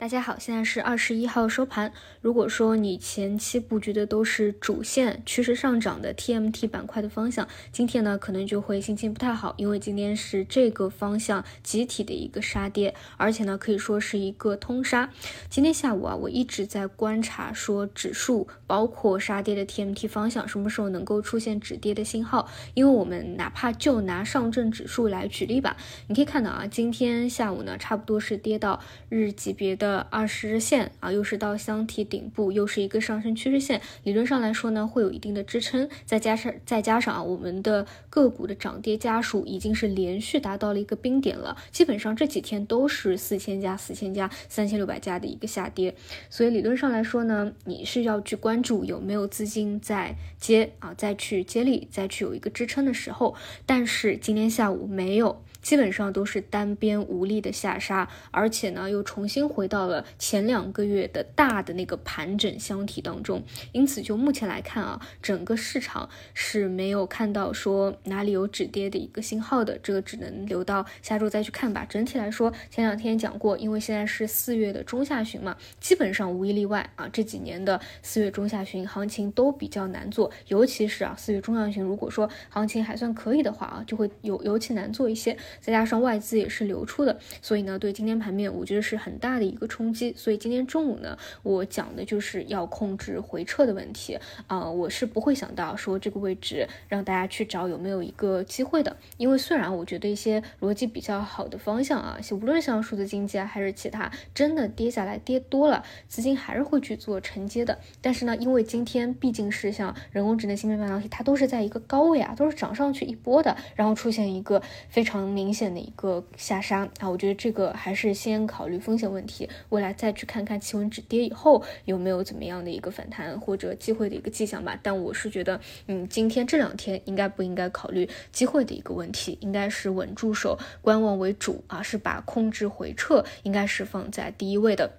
大家好，现在是二十一号收盘。如果说你前期布局的都是主线趋势上涨的 TMT 板块的方向，今天呢可能就会心情不太好，因为今天是这个方向集体的一个杀跌，而且呢可以说是一个通杀。今天下午啊，我一直在观察说指数包括杀跌的 TMT 方向什么时候能够出现止跌的信号，因为我们哪怕就拿上证指数来举例吧，你可以看到啊，今天下午呢差不多是跌到日级别的。的二十日线啊，又是到箱体顶部，又是一个上升趋势线，理论上来说呢，会有一定的支撑。再加上再加上啊，我们的个股的涨跌家数已经是连续达到了一个冰点了，基本上这几天都是四千家、四千家、三千六百家的一个下跌。所以理论上来说呢，你是要去关注有没有资金在接啊，再去接力，再去有一个支撑的时候。但是今天下午没有。基本上都是单边无力的下杀，而且呢又重新回到了前两个月的大的那个盘整箱体当中。因此，就目前来看啊，整个市场是没有看到说哪里有止跌的一个信号的，这个只能留到下周再去看吧。整体来说，前两天讲过，因为现在是四月的中下旬嘛，基本上无一例外啊，这几年的四月中下旬行情都比较难做，尤其是啊四月中下旬，如果说行情还算可以的话啊，就会有尤其难做一些。再加上外资也是流出的，所以呢，对今天盘面我觉得是很大的一个冲击。所以今天中午呢，我讲的就是要控制回撤的问题啊，我是不会想到说这个位置让大家去找有没有一个机会的。因为虽然我觉得一些逻辑比较好的方向啊，无论像数字经济啊还是其他，真的跌下来跌多了，资金还是会去做承接的。但是呢，因为今天毕竟是像人工智能、芯片半导体，它都是在一个高位啊，都是涨上去一波的，然后出现一个非常明。显的一个下杀啊，我觉得这个还是先考虑风险问题，未来再去看看气温止跌以后有没有怎么样的一个反弹或者机会的一个迹象吧。但我是觉得，嗯，今天这两天应该不应该考虑机会的一个问题，应该是稳住手、观望为主啊，是把控制回撤应该是放在第一位的。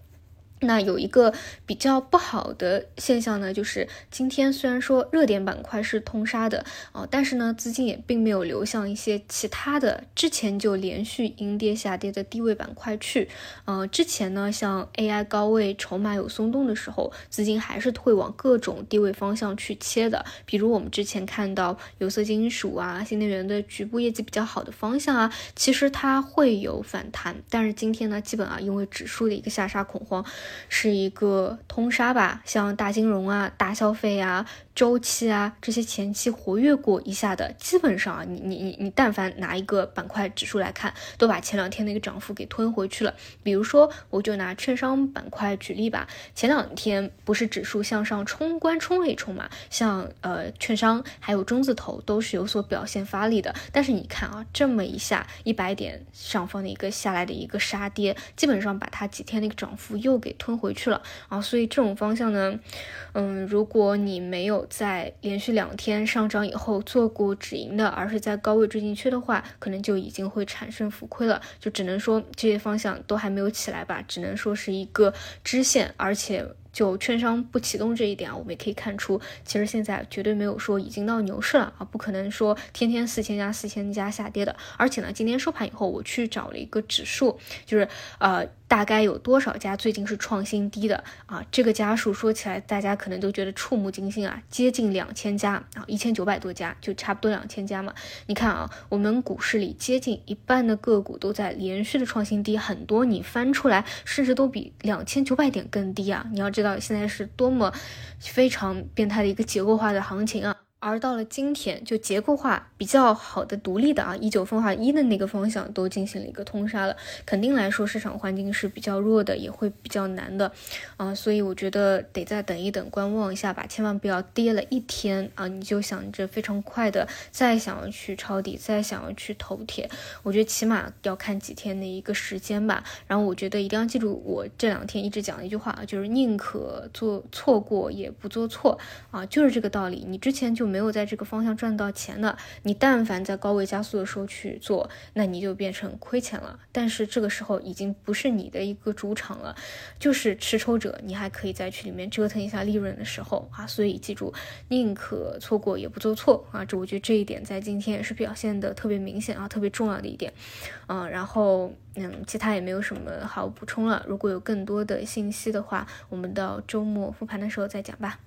那有一个比较不好的现象呢，就是今天虽然说热点板块是通杀的啊，但是呢，资金也并没有流向一些其他的之前就连续阴跌下跌的低位板块去。呃，之前呢，像 AI 高位筹码有松动的时候，资金还是会往各种低位方向去切的。比如我们之前看到有色金属啊、新能源的局部业绩比较好的方向啊，其实它会有反弹。但是今天呢，基本啊，因为指数的一个下杀恐慌。是一个通杀吧，像大金融啊、大消费啊。周期啊，这些前期活跃过一下的，基本上，你你你你，但凡拿一个板块指数来看，都把前两天那个涨幅给吞回去了。比如说，我就拿券商板块举例吧，前两天不是指数向上冲关冲了一冲嘛，像呃券商还有中字头都是有所表现发力的。但是你看啊，这么一下一百点上方的一个下来的一个杀跌，基本上把它几天那个涨幅又给吞回去了啊。所以这种方向呢，嗯，如果你没有在连续两天上涨以后做过止盈的，而是在高位追进去的话，可能就已经会产生浮亏了。就只能说这些方向都还没有起来吧，只能说是一个支线，而且。就券商不启动这一点啊，我们也可以看出，其实现在绝对没有说已经到牛市了啊，不可能说天天四千家四千家下跌的。而且呢，今天收盘以后，我去找了一个指数，就是呃，大概有多少家最近是创新低的啊？这个家数说起来，大家可能都觉得触目惊心啊，接近两千家啊，一千九百多家，就差不多两千家嘛。你看啊，我们股市里接近一半的个股都在连续的创新低，很多你翻出来，甚至都比两千九百点更低啊！你要知道。现在是多么非常变态的一个结构化的行情啊！而到了今天，就结构化比较好的、独立的啊，一九分化一的那个方向都进行了一个通杀了，肯定来说市场环境是比较弱的，也会比较难的啊，所以我觉得得再等一等，观望一下吧，千万不要跌了一天啊，你就想着非常快的再想要去抄底，再想要去投铁，我觉得起码要看几天的一个时间吧。然后我觉得一定要记住我这两天一直讲的一句话，就是宁可做错过也不做错啊，就是这个道理。你之前就。没有在这个方向赚到钱的，你但凡在高位加速的时候去做，那你就变成亏钱了。但是这个时候已经不是你的一个主场了，就是持筹者，你还可以再去里面折腾一下利润的时候啊。所以记住，宁可错过也不做错啊。这我觉得这一点在今天也是表现的特别明显啊，特别重要的一点。嗯，然后嗯，其他也没有什么好补充了。如果有更多的信息的话，我们到周末复盘的时候再讲吧。